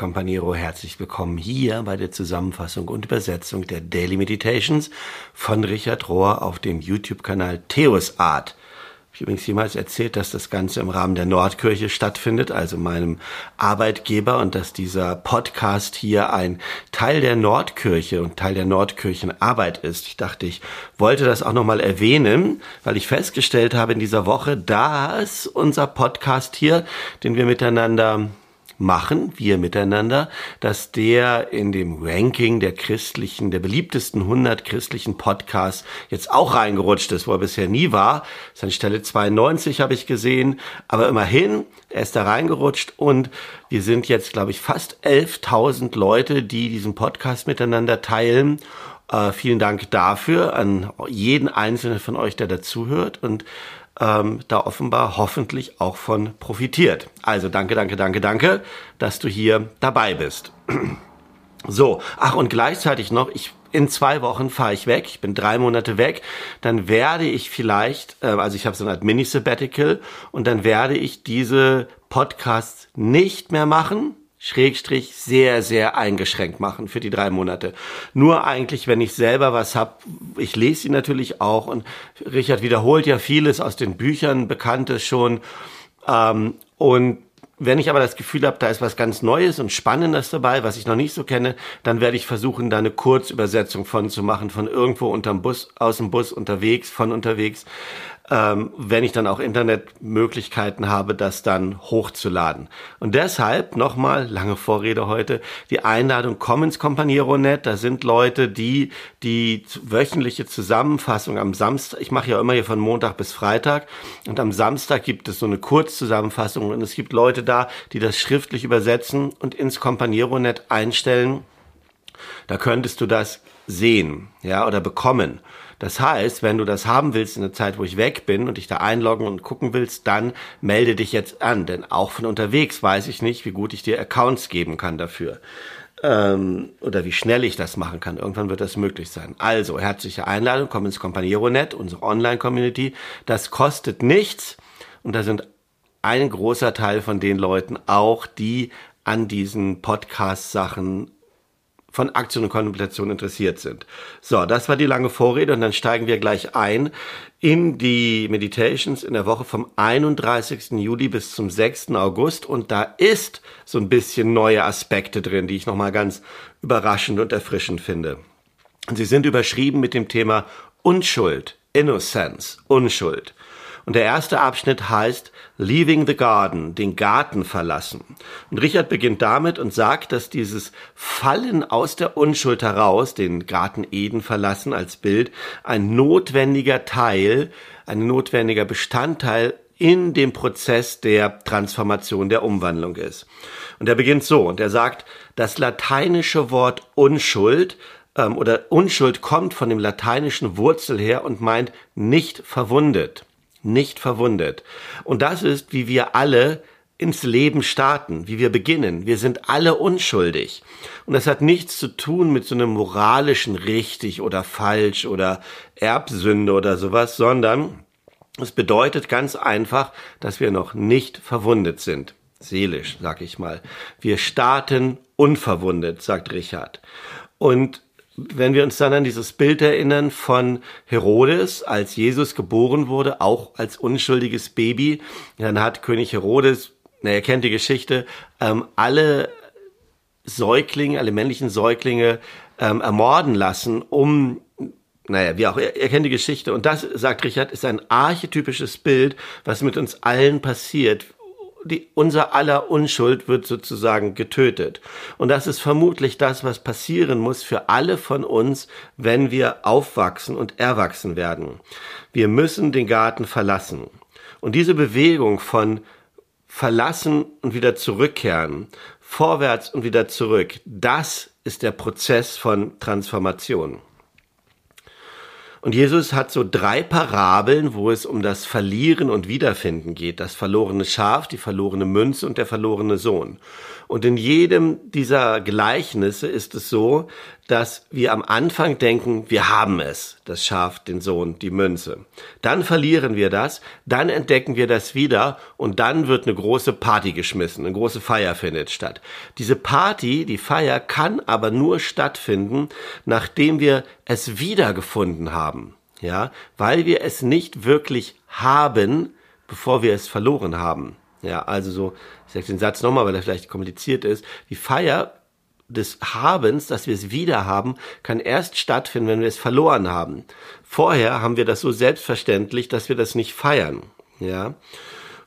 Companiero, herzlich willkommen hier bei der Zusammenfassung und Übersetzung der Daily Meditations von Richard Rohr auf dem YouTube-Kanal Theos Art. Ich habe übrigens jemals erzählt, dass das Ganze im Rahmen der Nordkirche stattfindet, also meinem Arbeitgeber, und dass dieser Podcast hier ein Teil der Nordkirche und Teil der Nordkirchenarbeit ist. Ich dachte, ich wollte das auch nochmal erwähnen, weil ich festgestellt habe in dieser Woche, dass unser Podcast hier, den wir miteinander machen, wir miteinander, dass der in dem Ranking der christlichen, der beliebtesten 100 christlichen Podcasts jetzt auch reingerutscht ist, wo er bisher nie war. Ist an Stelle 92 habe ich gesehen, aber immerhin, er ist da reingerutscht und wir sind jetzt, glaube ich, fast 11.000 Leute, die diesen Podcast miteinander teilen. Äh, vielen Dank dafür an jeden einzelnen von euch, der dazuhört und ähm, da offenbar hoffentlich auch von profitiert. Also danke, danke, danke, danke, dass du hier dabei bist. So, ach und gleichzeitig noch, ich in zwei Wochen fahre ich weg, ich bin drei Monate weg, dann werde ich vielleicht, äh, also ich habe so eine Art Mini-Sabbatical und dann werde ich diese Podcasts nicht mehr machen, Schrägstrich sehr, sehr eingeschränkt machen für die drei Monate. Nur eigentlich, wenn ich selber was hab, ich lese sie natürlich auch und Richard wiederholt ja vieles aus den Büchern, Bekanntes schon. Ähm, und wenn ich aber das Gefühl habe, da ist was ganz Neues und Spannendes dabei, was ich noch nicht so kenne, dann werde ich versuchen, da eine Kurzübersetzung von zu machen, von irgendwo unterm Bus, aus dem Bus unterwegs, von unterwegs ähm, wenn ich dann auch Internetmöglichkeiten habe, das dann hochzuladen. Und deshalb nochmal, lange Vorrede heute, die Einladung komm ins Companiero.net. Da sind Leute, die die wöchentliche Zusammenfassung am Samstag, ich mache ja immer hier von Montag bis Freitag und am Samstag gibt es so eine Kurzzusammenfassung und es gibt Leute da, die das schriftlich übersetzen und ins Companiero.net einstellen. Da könntest du das sehen, ja, oder bekommen. Das heißt, wenn du das haben willst in der Zeit, wo ich weg bin und dich da einloggen und gucken willst, dann melde dich jetzt an. Denn auch von unterwegs weiß ich nicht, wie gut ich dir Accounts geben kann dafür. Ähm, oder wie schnell ich das machen kann. Irgendwann wird das möglich sein. Also, herzliche Einladung, komm ins Companiero.net, unsere Online-Community. Das kostet nichts. Und da sind ein großer Teil von den Leuten auch, die an diesen Podcast-Sachen von Aktion und Kontemplation interessiert sind. So, das war die lange Vorrede und dann steigen wir gleich ein in die Meditations in der Woche vom 31. Juli bis zum 6. August und da ist so ein bisschen neue Aspekte drin, die ich nochmal ganz überraschend und erfrischend finde. Sie sind überschrieben mit dem Thema Unschuld, Innocence, Unschuld. Und der erste Abschnitt heißt Leaving the Garden, den Garten verlassen. Und Richard beginnt damit und sagt, dass dieses Fallen aus der Unschuld heraus, den Garten Eden verlassen als Bild, ein notwendiger Teil, ein notwendiger Bestandteil in dem Prozess der Transformation, der Umwandlung ist. Und er beginnt so, und er sagt, das lateinische Wort Unschuld ähm, oder Unschuld kommt von dem lateinischen Wurzel her und meint nicht verwundet nicht verwundet. Und das ist, wie wir alle ins Leben starten, wie wir beginnen. Wir sind alle unschuldig. Und das hat nichts zu tun mit so einem moralischen richtig oder falsch oder Erbsünde oder sowas, sondern es bedeutet ganz einfach, dass wir noch nicht verwundet sind. Seelisch, sag ich mal. Wir starten unverwundet, sagt Richard. Und wenn wir uns dann an dieses Bild erinnern von Herodes, als Jesus geboren wurde, auch als unschuldiges Baby, dann hat König Herodes, na, er kennt die Geschichte, ähm, alle Säuglinge, alle männlichen Säuglinge ähm, ermorden lassen, um naja, wie auch, er kennt die Geschichte. Und das, sagt Richard, ist ein archetypisches Bild, was mit uns allen passiert die, unser aller Unschuld wird sozusagen getötet. Und das ist vermutlich das, was passieren muss für alle von uns, wenn wir aufwachsen und erwachsen werden. Wir müssen den Garten verlassen. Und diese Bewegung von verlassen und wieder zurückkehren, vorwärts und wieder zurück, das ist der Prozess von Transformation. Und Jesus hat so drei Parabeln, wo es um das Verlieren und Wiederfinden geht. Das verlorene Schaf, die verlorene Münze und der verlorene Sohn. Und in jedem dieser Gleichnisse ist es so, dass wir am Anfang denken, wir haben es, das Schaf, den Sohn, die Münze. Dann verlieren wir das, dann entdecken wir das wieder und dann wird eine große Party geschmissen, eine große Feier findet statt. Diese Party, die Feier kann aber nur stattfinden, nachdem wir es wiedergefunden haben. Ja, weil wir es nicht wirklich haben, bevor wir es verloren haben. Ja, also so, ich sage den Satz nochmal, weil er vielleicht kompliziert ist. Die Feier des Habens, dass wir es wieder haben, kann erst stattfinden, wenn wir es verloren haben. Vorher haben wir das so selbstverständlich, dass wir das nicht feiern. Ja.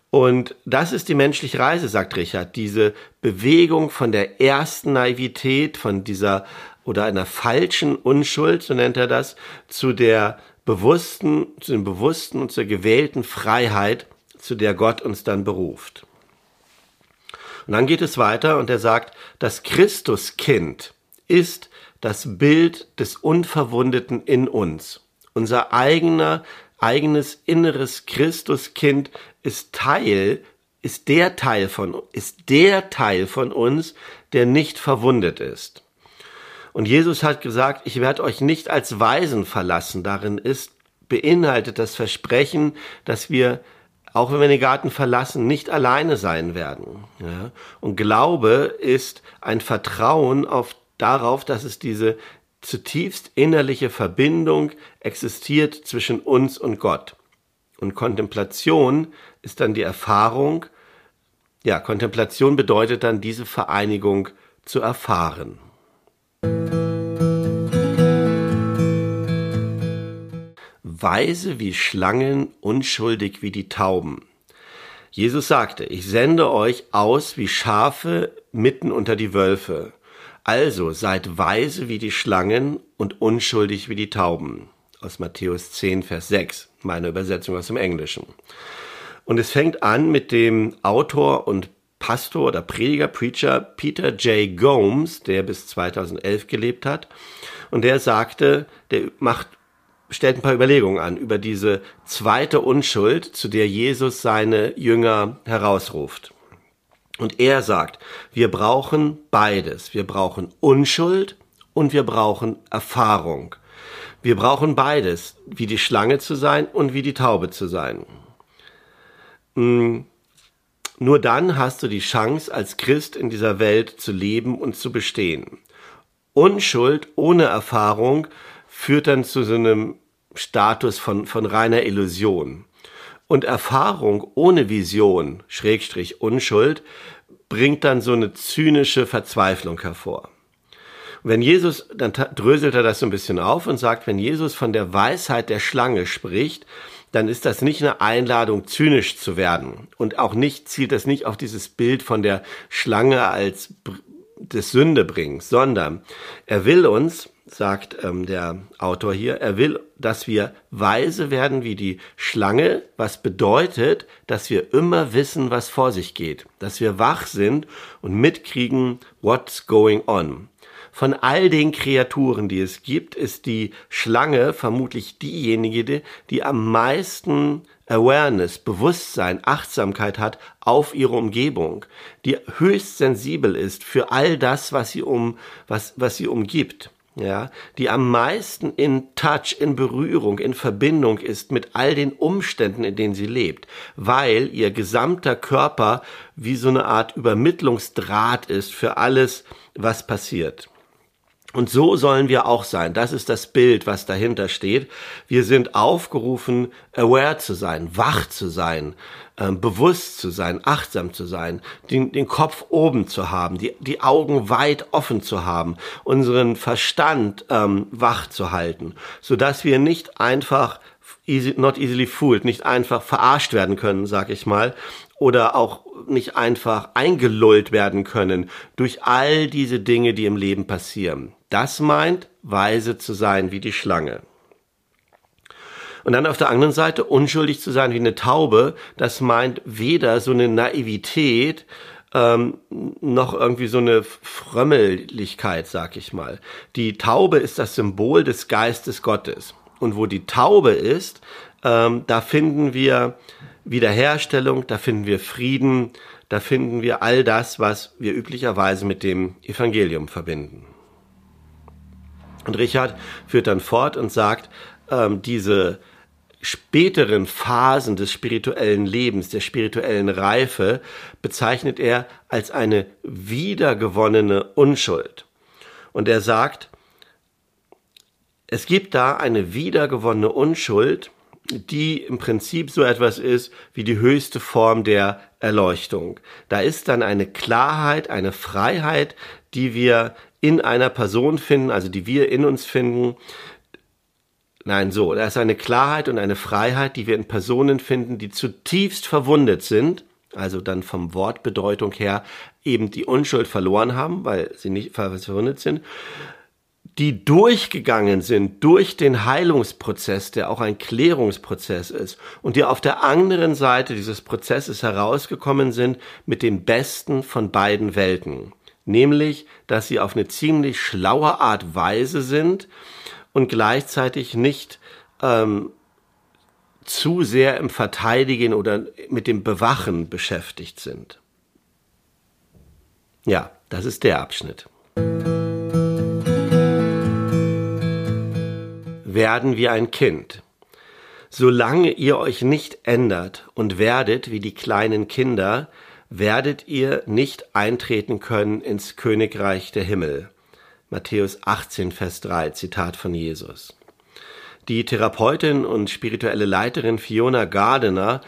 Und das ist die menschliche Reise, sagt Richard. Diese Bewegung von der ersten Naivität, von dieser oder einer falschen Unschuld, so nennt er das, zu der bewussten, zu dem bewussten und zur gewählten Freiheit, zu der Gott uns dann beruft. Und dann geht es weiter und er sagt, das Christuskind ist das Bild des Unverwundeten in uns. Unser eigener, eigenes inneres Christuskind ist Teil, ist der Teil von, ist der Teil von uns, der nicht verwundet ist. Und Jesus hat gesagt, ich werde euch nicht als Weisen verlassen. Darin ist beinhaltet das Versprechen, dass wir auch wenn wir den Garten verlassen, nicht alleine sein werden. Ja? Und Glaube ist ein Vertrauen auf, darauf, dass es diese zutiefst innerliche Verbindung existiert zwischen uns und Gott. Und Kontemplation ist dann die Erfahrung, ja, Kontemplation bedeutet dann diese Vereinigung zu erfahren. Weise wie Schlangen, unschuldig wie die Tauben. Jesus sagte, ich sende euch aus wie Schafe mitten unter die Wölfe. Also seid weise wie die Schlangen und unschuldig wie die Tauben. Aus Matthäus 10, Vers 6, meine Übersetzung aus dem Englischen. Und es fängt an mit dem Autor und Pastor oder Prediger, Preacher Peter J. Gomes, der bis 2011 gelebt hat. Und der sagte, der macht stellt ein paar Überlegungen an über diese zweite Unschuld, zu der Jesus seine Jünger herausruft. Und er sagt, wir brauchen beides. Wir brauchen Unschuld und wir brauchen Erfahrung. Wir brauchen beides, wie die Schlange zu sein und wie die Taube zu sein. Hm. Nur dann hast du die Chance, als Christ in dieser Welt zu leben und zu bestehen. Unschuld ohne Erfahrung führt dann zu so einem Status von, von reiner Illusion. Und Erfahrung ohne Vision, Schrägstrich Unschuld, bringt dann so eine zynische Verzweiflung hervor. Wenn Jesus, dann dröselt er das so ein bisschen auf und sagt, wenn Jesus von der Weisheit der Schlange spricht, dann ist das nicht eine Einladung, zynisch zu werden. Und auch nicht, zielt das nicht auf dieses Bild von der Schlange als des Sünde bringen, sondern er will uns, sagt ähm, der Autor hier, er will, dass wir weise werden wie die Schlange, was bedeutet, dass wir immer wissen, was vor sich geht, dass wir wach sind und mitkriegen, what's going on. Von all den Kreaturen, die es gibt, ist die Schlange vermutlich diejenige, die am meisten Awareness, Bewusstsein, Achtsamkeit hat auf ihre Umgebung, die höchst sensibel ist für all das, was sie um, was, was sie umgibt ja, die am meisten in Touch, in Berührung, in Verbindung ist mit all den Umständen, in denen sie lebt, weil ihr gesamter Körper wie so eine Art Übermittlungsdraht ist für alles, was passiert. Und so sollen wir auch sein. Das ist das Bild, was dahinter steht. Wir sind aufgerufen, aware zu sein, wach zu sein, äh, bewusst zu sein, achtsam zu sein, den, den Kopf oben zu haben, die, die Augen weit offen zu haben, unseren Verstand ähm, wach zu halten, so dass wir nicht einfach easy, not easily fooled, nicht einfach verarscht werden können, sag ich mal, oder auch nicht einfach eingelullt werden können durch all diese Dinge, die im Leben passieren. Das meint, weise zu sein wie die Schlange. Und dann auf der anderen Seite unschuldig zu sein wie eine Taube, das meint weder so eine Naivität, ähm, noch irgendwie so eine Frömmeligkeit, sag ich mal. Die Taube ist das Symbol des Geistes Gottes. Und wo die Taube ist, ähm, da finden wir Wiederherstellung, da finden wir Frieden, da finden wir all das, was wir üblicherweise mit dem Evangelium verbinden. Und Richard führt dann fort und sagt, ähm, diese späteren Phasen des spirituellen Lebens, der spirituellen Reife, bezeichnet er als eine wiedergewonnene Unschuld. Und er sagt, es gibt da eine wiedergewonnene Unschuld, die im Prinzip so etwas ist wie die höchste Form der Erleuchtung. Da ist dann eine Klarheit, eine Freiheit, die wir in einer Person finden, also die wir in uns finden. Nein, so, da ist eine Klarheit und eine Freiheit, die wir in Personen finden, die zutiefst verwundet sind, also dann vom Wortbedeutung her eben die Unschuld verloren haben, weil sie nicht verwundet sind, die durchgegangen sind durch den Heilungsprozess, der auch ein Klärungsprozess ist, und die auf der anderen Seite dieses Prozesses herausgekommen sind mit dem Besten von beiden Welten. Nämlich, dass sie auf eine ziemlich schlaue Art Weise sind und gleichzeitig nicht ähm, zu sehr im Verteidigen oder mit dem Bewachen beschäftigt sind. Ja, das ist der Abschnitt. Werden wie ein Kind. Solange ihr euch nicht ändert und werdet wie die kleinen Kinder, werdet ihr nicht eintreten können ins Königreich der Himmel. Matthäus 18, Vers 3, Zitat von Jesus. Die Therapeutin und spirituelle Leiterin Fiona Gardiner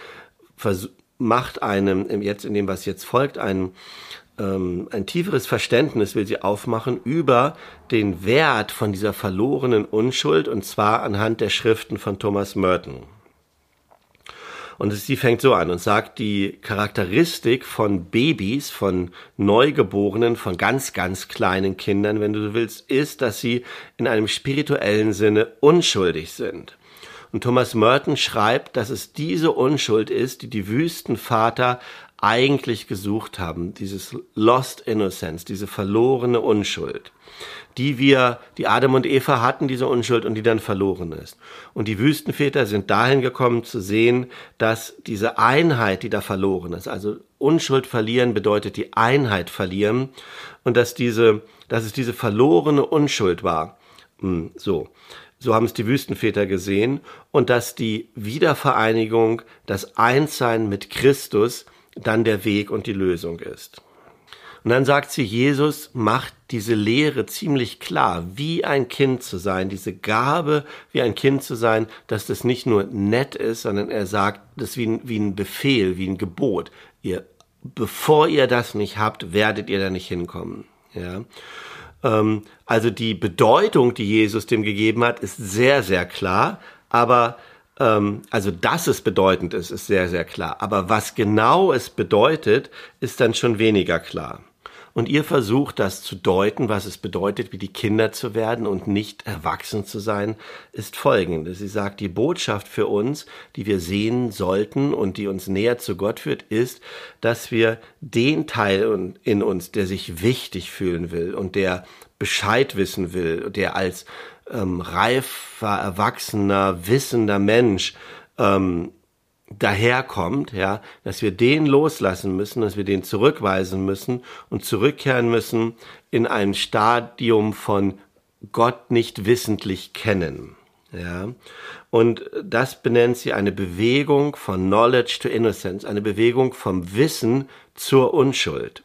macht einem, jetzt in dem, was jetzt folgt, einen ein tieferes Verständnis will sie aufmachen über den Wert von dieser verlorenen Unschuld und zwar anhand der Schriften von Thomas Merton. Und sie fängt so an und sagt, die Charakteristik von Babys, von Neugeborenen, von ganz, ganz kleinen Kindern, wenn du so willst, ist, dass sie in einem spirituellen Sinne unschuldig sind. Und Thomas Merton schreibt, dass es diese Unschuld ist, die die Wüstenvater eigentlich gesucht haben, dieses Lost Innocence, diese verlorene Unschuld, die wir, die Adam und Eva hatten, diese Unschuld und die dann verloren ist. Und die Wüstenväter sind dahin gekommen zu sehen, dass diese Einheit, die da verloren ist, also Unschuld verlieren bedeutet die Einheit verlieren und dass diese, dass es diese verlorene Unschuld war. Hm, so. So haben es die Wüstenväter gesehen und dass die Wiedervereinigung, das Einssein mit Christus dann der Weg und die Lösung ist. Und dann sagt sie, Jesus macht diese Lehre ziemlich klar, wie ein Kind zu sein, diese Gabe, wie ein Kind zu sein, dass das nicht nur nett ist, sondern er sagt, das wie ein, wie ein Befehl, wie ein Gebot. Ihr, bevor ihr das nicht habt, werdet ihr da nicht hinkommen. Ja. Ähm, also die Bedeutung, die Jesus dem gegeben hat, ist sehr, sehr klar, aber ähm, also, dass es bedeutend ist, ist sehr, sehr klar. Aber was genau es bedeutet, ist dann schon weniger klar. Und ihr versucht das zu deuten, was es bedeutet, wie die Kinder zu werden und nicht erwachsen zu sein, ist folgende. Sie sagt, die Botschaft für uns, die wir sehen sollten und die uns näher zu Gott führt, ist, dass wir den Teil in uns, der sich wichtig fühlen will und der Bescheid wissen will, der als ähm, reifer, erwachsener, wissender Mensch ähm, daherkommt, ja, dass wir den loslassen müssen, dass wir den zurückweisen müssen und zurückkehren müssen in ein Stadium von Gott nicht wissentlich kennen. Ja, und das benennt sie eine Bewegung von Knowledge to Innocence, eine Bewegung vom Wissen zur Unschuld.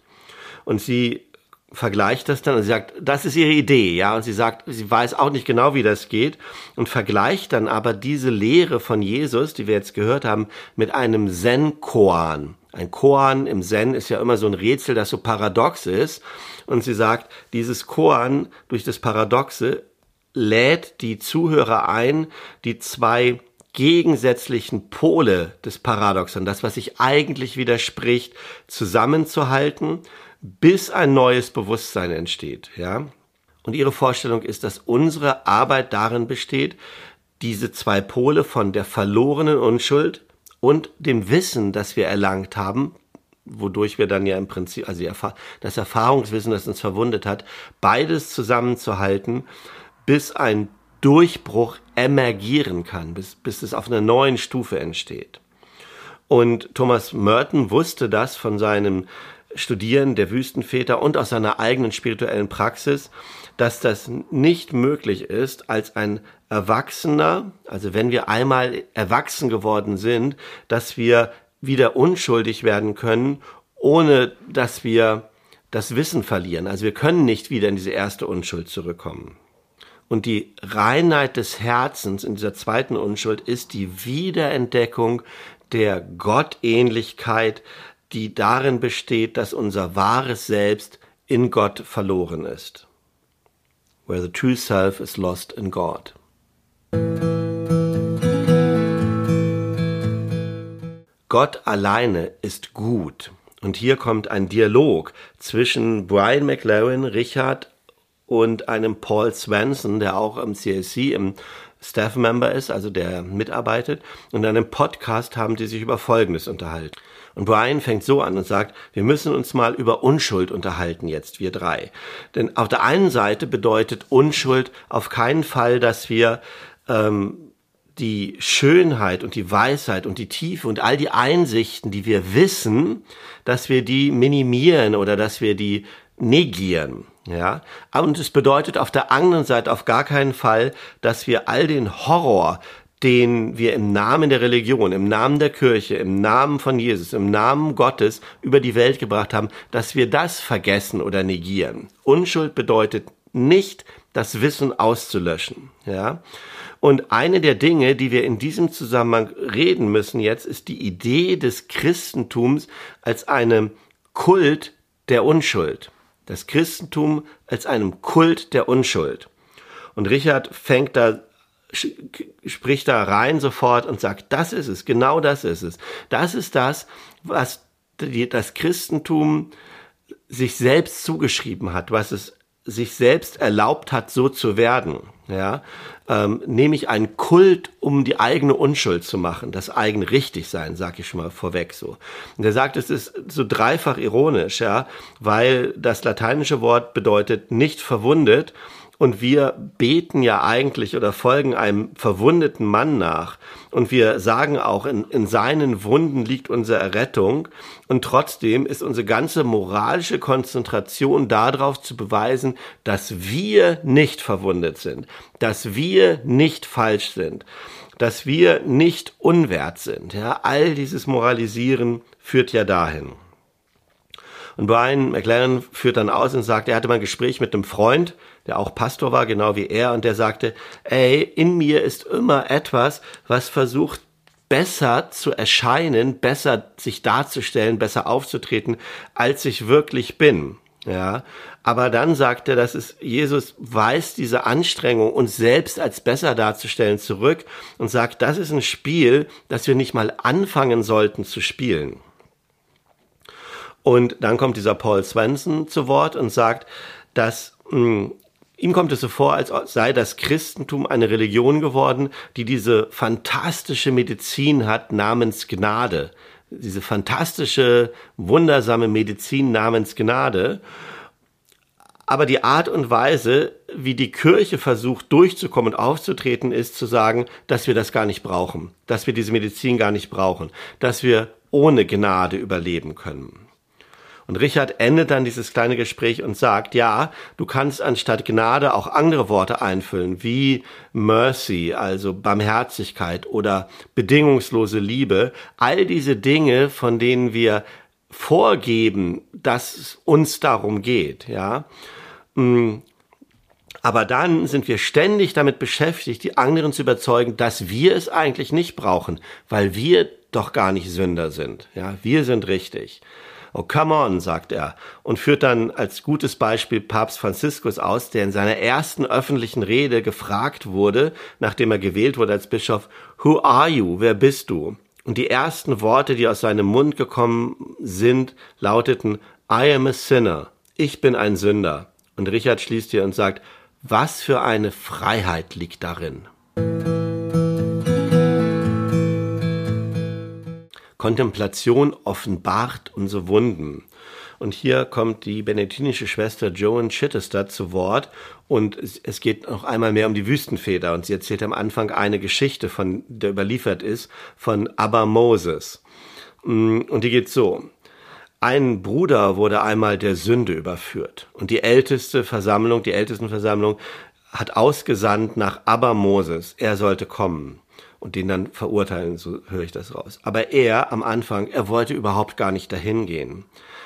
Und sie vergleicht das dann und sie sagt, das ist ihre Idee, ja, und sie sagt, sie weiß auch nicht genau, wie das geht und vergleicht dann aber diese Lehre von Jesus, die wir jetzt gehört haben, mit einem Zen-Koan. Ein Koan im Zen ist ja immer so ein Rätsel, das so paradox ist. Und sie sagt, dieses Koan durch das Paradoxe lädt die Zuhörer ein, die zwei gegensätzlichen Pole des Paradoxon, das, was sich eigentlich widerspricht, zusammenzuhalten bis ein neues Bewusstsein entsteht, ja. Und ihre Vorstellung ist, dass unsere Arbeit darin besteht, diese zwei Pole von der verlorenen Unschuld und dem Wissen, das wir erlangt haben, wodurch wir dann ja im Prinzip, also das Erfahrungswissen, das uns verwundet hat, beides zusammenzuhalten, bis ein Durchbruch emergieren kann, bis, bis es auf einer neuen Stufe entsteht. Und Thomas Merton wusste das von seinem Studieren der Wüstenväter und aus seiner eigenen spirituellen Praxis, dass das nicht möglich ist, als ein Erwachsener, also wenn wir einmal erwachsen geworden sind, dass wir wieder unschuldig werden können, ohne dass wir das Wissen verlieren. Also wir können nicht wieder in diese erste Unschuld zurückkommen. Und die Reinheit des Herzens in dieser zweiten Unschuld ist die Wiederentdeckung der Gottähnlichkeit, die darin besteht, dass unser wahres Selbst in Gott verloren ist. Where the true self is lost in God. Gott alleine ist gut. Und hier kommt ein Dialog zwischen Brian McLaren, Richard und einem Paul Swenson, der auch im CSC im Staff Member ist, also der mitarbeitet. Und in einem Podcast haben die sich über Folgendes unterhalten. Und Brian fängt so an und sagt, wir müssen uns mal über Unschuld unterhalten jetzt, wir drei. Denn auf der einen Seite bedeutet Unschuld auf keinen Fall, dass wir ähm, die Schönheit und die Weisheit und die Tiefe und all die Einsichten, die wir wissen, dass wir die minimieren oder dass wir die negieren. Ja, und es bedeutet auf der anderen Seite auf gar keinen Fall, dass wir all den Horror, den wir im Namen der Religion, im Namen der Kirche, im Namen von Jesus, im Namen Gottes über die Welt gebracht haben, dass wir das vergessen oder negieren. Unschuld bedeutet nicht, das Wissen auszulöschen. Ja, und eine der Dinge, die wir in diesem Zusammenhang reden müssen jetzt, ist die Idee des Christentums als einem Kult der Unschuld. Das Christentum als einem Kult der Unschuld. Und Richard fängt da spricht da rein sofort und sagt, das ist es, genau das ist es. Das ist das, was die, das Christentum sich selbst zugeschrieben hat, was es sich selbst erlaubt hat, so zu werden ja, ähm, nämlich ein Kult, um die eigene Unschuld zu machen, das eigene Richtigsein, sag ich schon mal vorweg so. Und er sagt, es ist so dreifach ironisch, ja, weil das lateinische Wort bedeutet nicht verwundet und wir beten ja eigentlich oder folgen einem verwundeten Mann nach. Und wir sagen auch, in, in seinen Wunden liegt unsere Errettung. Und trotzdem ist unsere ganze moralische Konzentration darauf zu beweisen, dass wir nicht verwundet sind, dass wir nicht falsch sind, dass wir nicht unwert sind. Ja, all dieses Moralisieren führt ja dahin. Und Brian McLaren führt dann aus und sagt, er hatte mal ein Gespräch mit einem Freund, der auch Pastor war, genau wie er, und der sagte, ey, in mir ist immer etwas, was versucht, besser zu erscheinen, besser sich darzustellen, besser aufzutreten, als ich wirklich bin. Ja, aber dann sagt er, dass es Jesus weist diese Anstrengung, uns selbst als besser darzustellen, zurück und sagt, das ist ein Spiel, das wir nicht mal anfangen sollten zu spielen. Und dann kommt dieser Paul Swenson zu Wort und sagt, dass mh, hm, ihm kommt es so vor, als sei das Christentum eine Religion geworden, die diese fantastische Medizin hat namens Gnade. Diese fantastische, wundersame Medizin namens Gnade. Aber die Art und Weise, wie die Kirche versucht durchzukommen und aufzutreten, ist zu sagen, dass wir das gar nicht brauchen, dass wir diese Medizin gar nicht brauchen, dass wir ohne Gnade überleben können. Und Richard endet dann dieses kleine Gespräch und sagt, ja, du kannst anstatt Gnade auch andere Worte einfüllen, wie Mercy, also Barmherzigkeit oder bedingungslose Liebe. All diese Dinge, von denen wir vorgeben, dass es uns darum geht, ja. Mm. Aber dann sind wir ständig damit beschäftigt, die anderen zu überzeugen, dass wir es eigentlich nicht brauchen, weil wir doch gar nicht Sünder sind. Ja, wir sind richtig. Oh, come on, sagt er und führt dann als gutes Beispiel Papst Franziskus aus, der in seiner ersten öffentlichen Rede gefragt wurde, nachdem er gewählt wurde als Bischof, Who are you? Wer bist du? Und die ersten Worte, die aus seinem Mund gekommen sind, lauteten, I am a sinner. Ich bin ein Sünder. Und Richard schließt hier und sagt, was für eine Freiheit liegt darin. Kontemplation offenbart unsere Wunden. Und hier kommt die benediktinische Schwester Joan Chittester zu Wort und es geht noch einmal mehr um die Wüstenväter und sie erzählt am Anfang eine Geschichte, von der überliefert ist, von Abba Moses. Mm, und die geht so. Ein Bruder wurde einmal der Sünde überführt und die älteste Versammlung, die Ältestenversammlung hat ausgesandt nach Abba Moses, er sollte kommen und den dann verurteilen, so höre ich das raus. Aber er am Anfang, er wollte überhaupt gar nicht dahin gehen.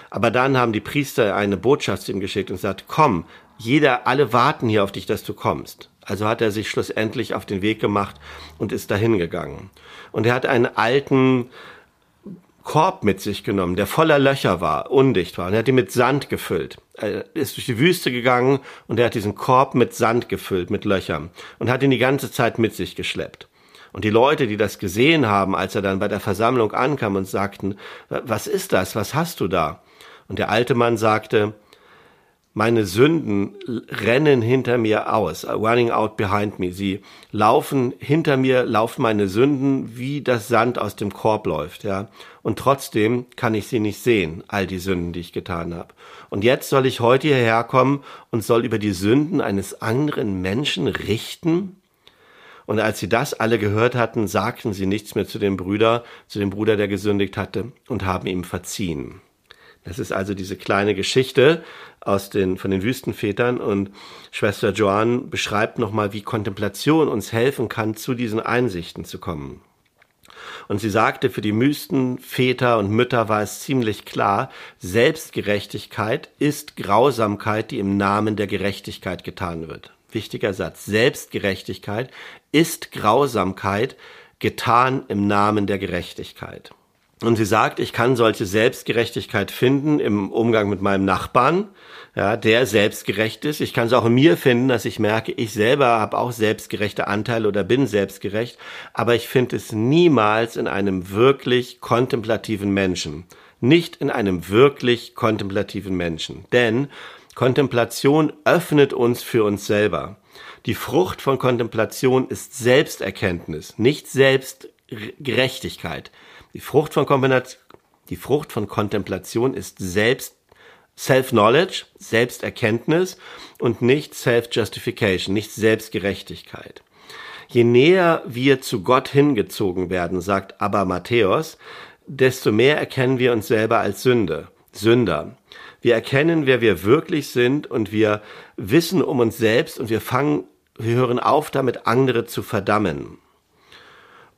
Aber dann haben die Priester eine Botschaft zu ihm geschickt und gesagt, komm, jeder, alle warten hier auf dich, dass du kommst. Also hat er sich schlussendlich auf den Weg gemacht und ist dahin gegangen. Und er hat einen alten Korb mit sich genommen, der voller Löcher war, undicht war. Und er hat ihn mit Sand gefüllt. Er ist durch die Wüste gegangen und er hat diesen Korb mit Sand gefüllt, mit Löchern. Und hat ihn die ganze Zeit mit sich geschleppt. Und die Leute, die das gesehen haben, als er dann bei der Versammlung ankam und sagten, was ist das? Was hast du da? Und der alte Mann sagte, meine Sünden rennen hinter mir aus, running out behind me. Sie laufen hinter mir, laufen meine Sünden, wie das Sand aus dem Korb läuft, ja. Und trotzdem kann ich sie nicht sehen, all die Sünden, die ich getan habe. Und jetzt soll ich heute hierher kommen und soll über die Sünden eines anderen Menschen richten? Und als sie das alle gehört hatten, sagten sie nichts mehr zu dem Brüder, zu dem Bruder, der gesündigt hatte, und haben ihm verziehen. Das ist also diese kleine Geschichte aus den, von den Wüstenvätern und Schwester Joanne beschreibt nochmal, wie Kontemplation uns helfen kann, zu diesen Einsichten zu kommen. Und sie sagte, für die Wüstenväter und Mütter war es ziemlich klar, Selbstgerechtigkeit ist Grausamkeit, die im Namen der Gerechtigkeit getan wird. Wichtiger Satz. Selbstgerechtigkeit ist Grausamkeit getan im Namen der Gerechtigkeit. Und sie sagt, ich kann solche Selbstgerechtigkeit finden im Umgang mit meinem Nachbarn, ja, der selbstgerecht ist. Ich kann es auch in mir finden, dass ich merke, ich selber habe auch selbstgerechte Anteile oder bin selbstgerecht, aber ich finde es niemals in einem wirklich kontemplativen Menschen. Nicht in einem wirklich kontemplativen Menschen. Denn Kontemplation öffnet uns für uns selber. Die Frucht von Kontemplation ist Selbsterkenntnis, nicht Selbstgerechtigkeit. Die Frucht von, die Frucht von Kontemplation ist selbst Self-Knowledge, Selbsterkenntnis und nicht Self-Justification, nicht Selbstgerechtigkeit. Je näher wir zu Gott hingezogen werden, sagt Abba Matthäus, desto mehr erkennen wir uns selber als Sünde, Sünder. Wir erkennen, wer wir wirklich sind und wir wissen um uns selbst und wir fangen, wir hören auf damit, andere zu verdammen.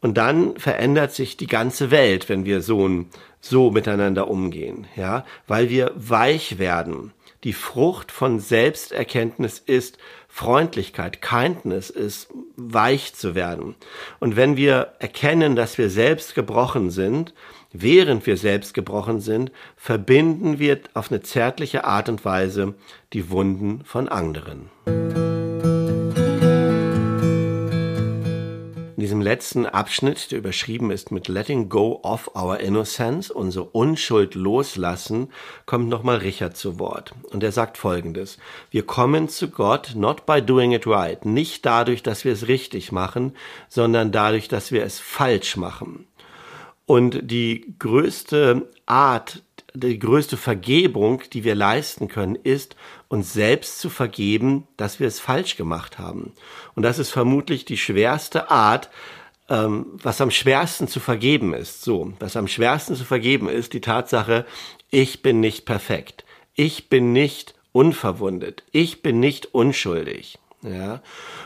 Und dann verändert sich die ganze Welt, wenn wir so, so miteinander umgehen, ja, weil wir weich werden. Die Frucht von Selbsterkenntnis ist Freundlichkeit, Kindness ist weich zu werden. Und wenn wir erkennen, dass wir selbst gebrochen sind, während wir selbst gebrochen sind, verbinden wir auf eine zärtliche Art und Weise die Wunden von anderen. Diesem letzten Abschnitt, der überschrieben ist mit Letting Go of Our Innocence, unsere Unschuld loslassen, kommt nochmal Richard zu Wort. Und er sagt folgendes. Wir kommen zu Gott not by doing it right, nicht dadurch, dass wir es richtig machen, sondern dadurch, dass wir es falsch machen. Und die größte Art, die größte Vergebung, die wir leisten können, ist, uns selbst zu vergeben, dass wir es falsch gemacht haben. Und das ist vermutlich die schwerste Art, ähm, was am schwersten zu vergeben ist. So, was am schwersten zu vergeben ist, die Tatsache, ich bin nicht perfekt. Ich bin nicht unverwundet. Ich bin nicht unschuldig. Ja.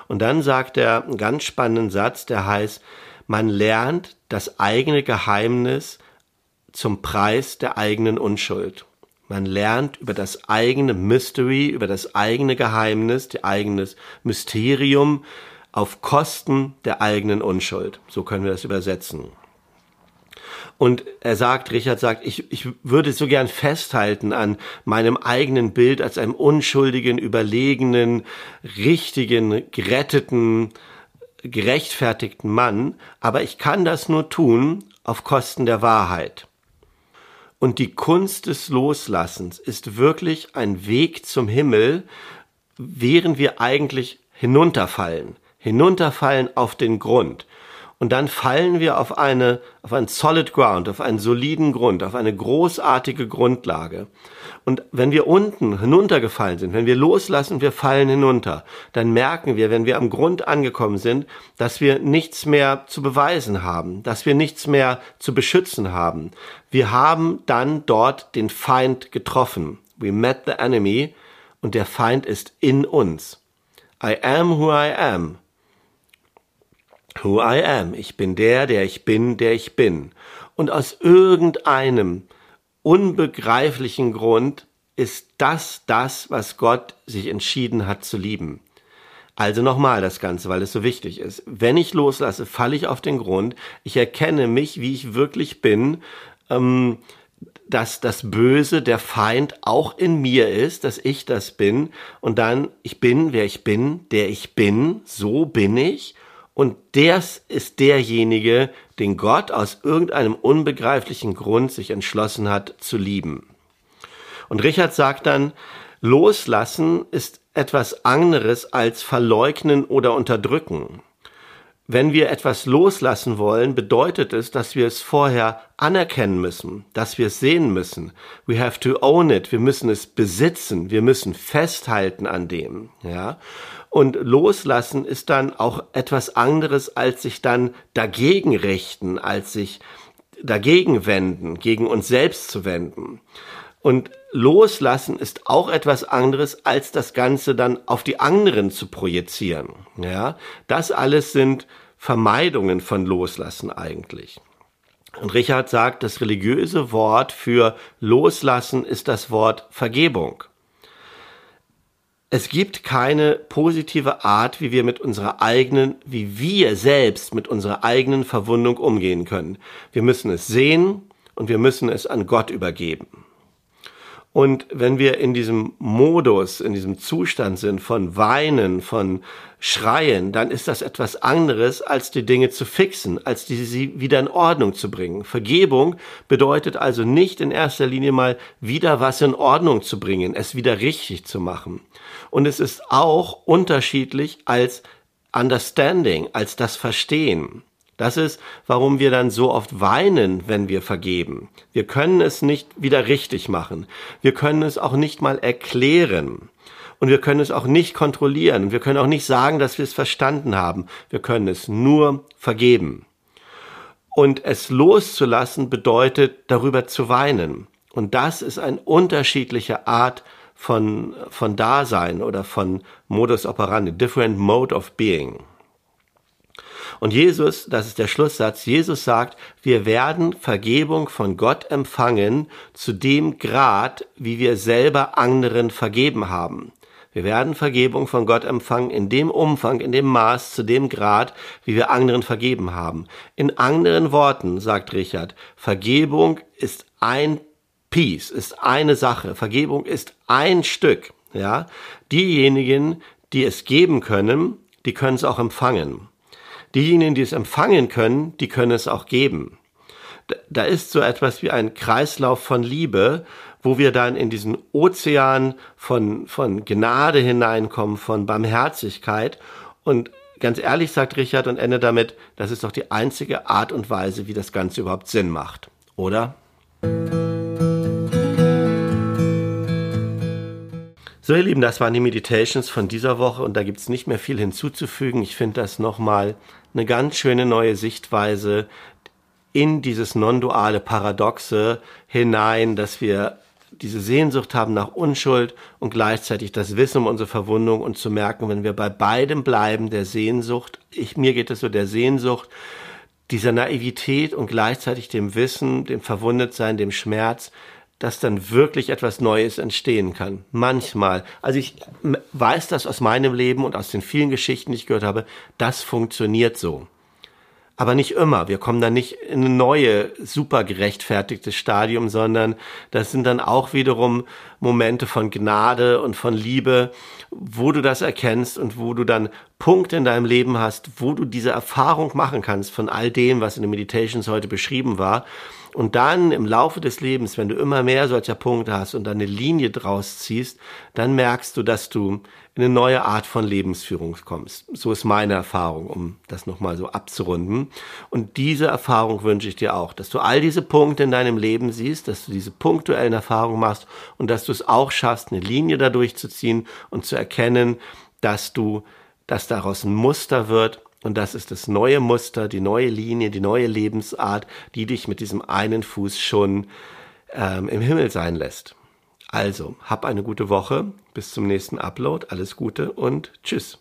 Und dann sagt er einen ganz spannenden Satz, der heißt, man lernt das eigene Geheimnis zum Preis der eigenen Unschuld. Man lernt über das eigene Mystery, über das eigene Geheimnis, das eigenes Mysterium auf Kosten der eigenen Unschuld. So können wir das übersetzen. Und er sagt, Richard sagt, ich, ich würde so gern festhalten an meinem eigenen Bild als einem unschuldigen, überlegenen, richtigen, geretteten, gerechtfertigten Mann, aber ich kann das nur tun auf Kosten der Wahrheit. Und die Kunst des Loslassens ist wirklich ein Weg zum Himmel, während wir eigentlich hinunterfallen, hinunterfallen auf den Grund. Und dann fallen wir auf eine, auf einen solid ground, auf einen soliden Grund, auf eine großartige Grundlage. Und wenn wir unten hinuntergefallen sind, wenn wir loslassen, wir fallen hinunter, dann merken wir, wenn wir am Grund angekommen sind, dass wir nichts mehr zu beweisen haben, dass wir nichts mehr zu beschützen haben. Wir haben dann dort den Feind getroffen. We met the enemy und der Feind ist in uns. I am who I am. Who I am. Ich bin der, der ich bin, der ich bin. Und aus irgendeinem unbegreiflichen Grund ist das das, was Gott sich entschieden hat zu lieben. Also nochmal das Ganze, weil es so wichtig ist. Wenn ich loslasse, falle ich auf den Grund. Ich erkenne mich, wie ich wirklich bin. Ähm, dass das Böse, der Feind auch in mir ist, dass ich das bin und dann ich bin, wer ich bin, der ich bin, so bin ich und das ist derjenige, den Gott aus irgendeinem unbegreiflichen Grund sich entschlossen hat zu lieben. Und Richard sagt dann, loslassen ist etwas anderes als verleugnen oder unterdrücken. Wenn wir etwas loslassen wollen, bedeutet es, dass wir es vorher anerkennen müssen, dass wir es sehen müssen. We have to own it. Wir müssen es besitzen. Wir müssen festhalten an dem, ja. Und loslassen ist dann auch etwas anderes, als sich dann dagegen richten, als sich dagegen wenden, gegen uns selbst zu wenden. Und loslassen ist auch etwas anderes, als das Ganze dann auf die anderen zu projizieren. Ja, das alles sind Vermeidungen von Loslassen eigentlich. Und Richard sagt, das religiöse Wort für Loslassen ist das Wort Vergebung. Es gibt keine positive Art, wie wir mit unserer eigenen, wie wir selbst mit unserer eigenen Verwundung umgehen können. Wir müssen es sehen und wir müssen es an Gott übergeben. Und wenn wir in diesem Modus, in diesem Zustand sind von Weinen, von Schreien, dann ist das etwas anderes, als die Dinge zu fixen, als die, sie wieder in Ordnung zu bringen. Vergebung bedeutet also nicht in erster Linie mal wieder was in Ordnung zu bringen, es wieder richtig zu machen. Und es ist auch unterschiedlich als Understanding, als das Verstehen. Das ist, warum wir dann so oft weinen, wenn wir vergeben. Wir können es nicht wieder richtig machen. Wir können es auch nicht mal erklären. Und wir können es auch nicht kontrollieren. Wir können auch nicht sagen, dass wir es verstanden haben. Wir können es nur vergeben. Und es loszulassen bedeutet, darüber zu weinen. Und das ist eine unterschiedliche Art von, von Dasein oder von Modus operandi, different mode of being. Und Jesus, das ist der Schlusssatz, Jesus sagt, wir werden Vergebung von Gott empfangen zu dem Grad, wie wir selber anderen vergeben haben. Wir werden Vergebung von Gott empfangen in dem Umfang, in dem Maß, zu dem Grad, wie wir anderen vergeben haben. In anderen Worten, sagt Richard, Vergebung ist ein Piece, ist eine Sache. Vergebung ist ein Stück, ja. Diejenigen, die es geben können, die können es auch empfangen. Diejenigen, die es empfangen können, die können es auch geben. Da ist so etwas wie ein Kreislauf von Liebe, wo wir dann in diesen Ozean von, von Gnade hineinkommen, von Barmherzigkeit. Und ganz ehrlich sagt Richard und Ende damit, das ist doch die einzige Art und Weise, wie das Ganze überhaupt Sinn macht. Oder? So, ihr Lieben, das waren die Meditations von dieser Woche und da gibt's nicht mehr viel hinzuzufügen. Ich finde das nochmal eine ganz schöne neue Sichtweise in dieses non-duale Paradoxe hinein, dass wir diese Sehnsucht haben nach Unschuld und gleichzeitig das Wissen um unsere Verwundung und zu merken, wenn wir bei beidem bleiben, der Sehnsucht, ich, mir geht es so, der Sehnsucht, dieser Naivität und gleichzeitig dem Wissen, dem Verwundetsein, dem Schmerz, dass dann wirklich etwas Neues entstehen kann. Manchmal. Also ich weiß das aus meinem Leben und aus den vielen Geschichten, die ich gehört habe, das funktioniert so. Aber nicht immer. Wir kommen dann nicht in ein neue, super gerechtfertigtes Stadium, sondern das sind dann auch wiederum Momente von Gnade und von Liebe, wo du das erkennst und wo du dann Punkte in deinem Leben hast, wo du diese Erfahrung machen kannst von all dem, was in den Meditations heute beschrieben war Und dann im Laufe des Lebens, wenn du immer mehr solcher Punkte hast und eine Linie draus ziehst, dann merkst du, dass du in eine neue Art von Lebensführung kommst. So ist meine Erfahrung, um das nochmal so abzurunden. Und diese Erfahrung wünsche ich dir auch, dass du all diese Punkte in deinem Leben siehst, dass du diese punktuellen Erfahrungen machst und dass du es auch schaffst, eine Linie dadurch zu ziehen und zu erkennen, dass du, dass daraus ein Muster wird und das ist das neue Muster, die neue Linie, die neue Lebensart, die dich mit diesem einen Fuß schon ähm, im Himmel sein lässt. Also, hab eine gute Woche. Bis zum nächsten Upload. Alles Gute und tschüss.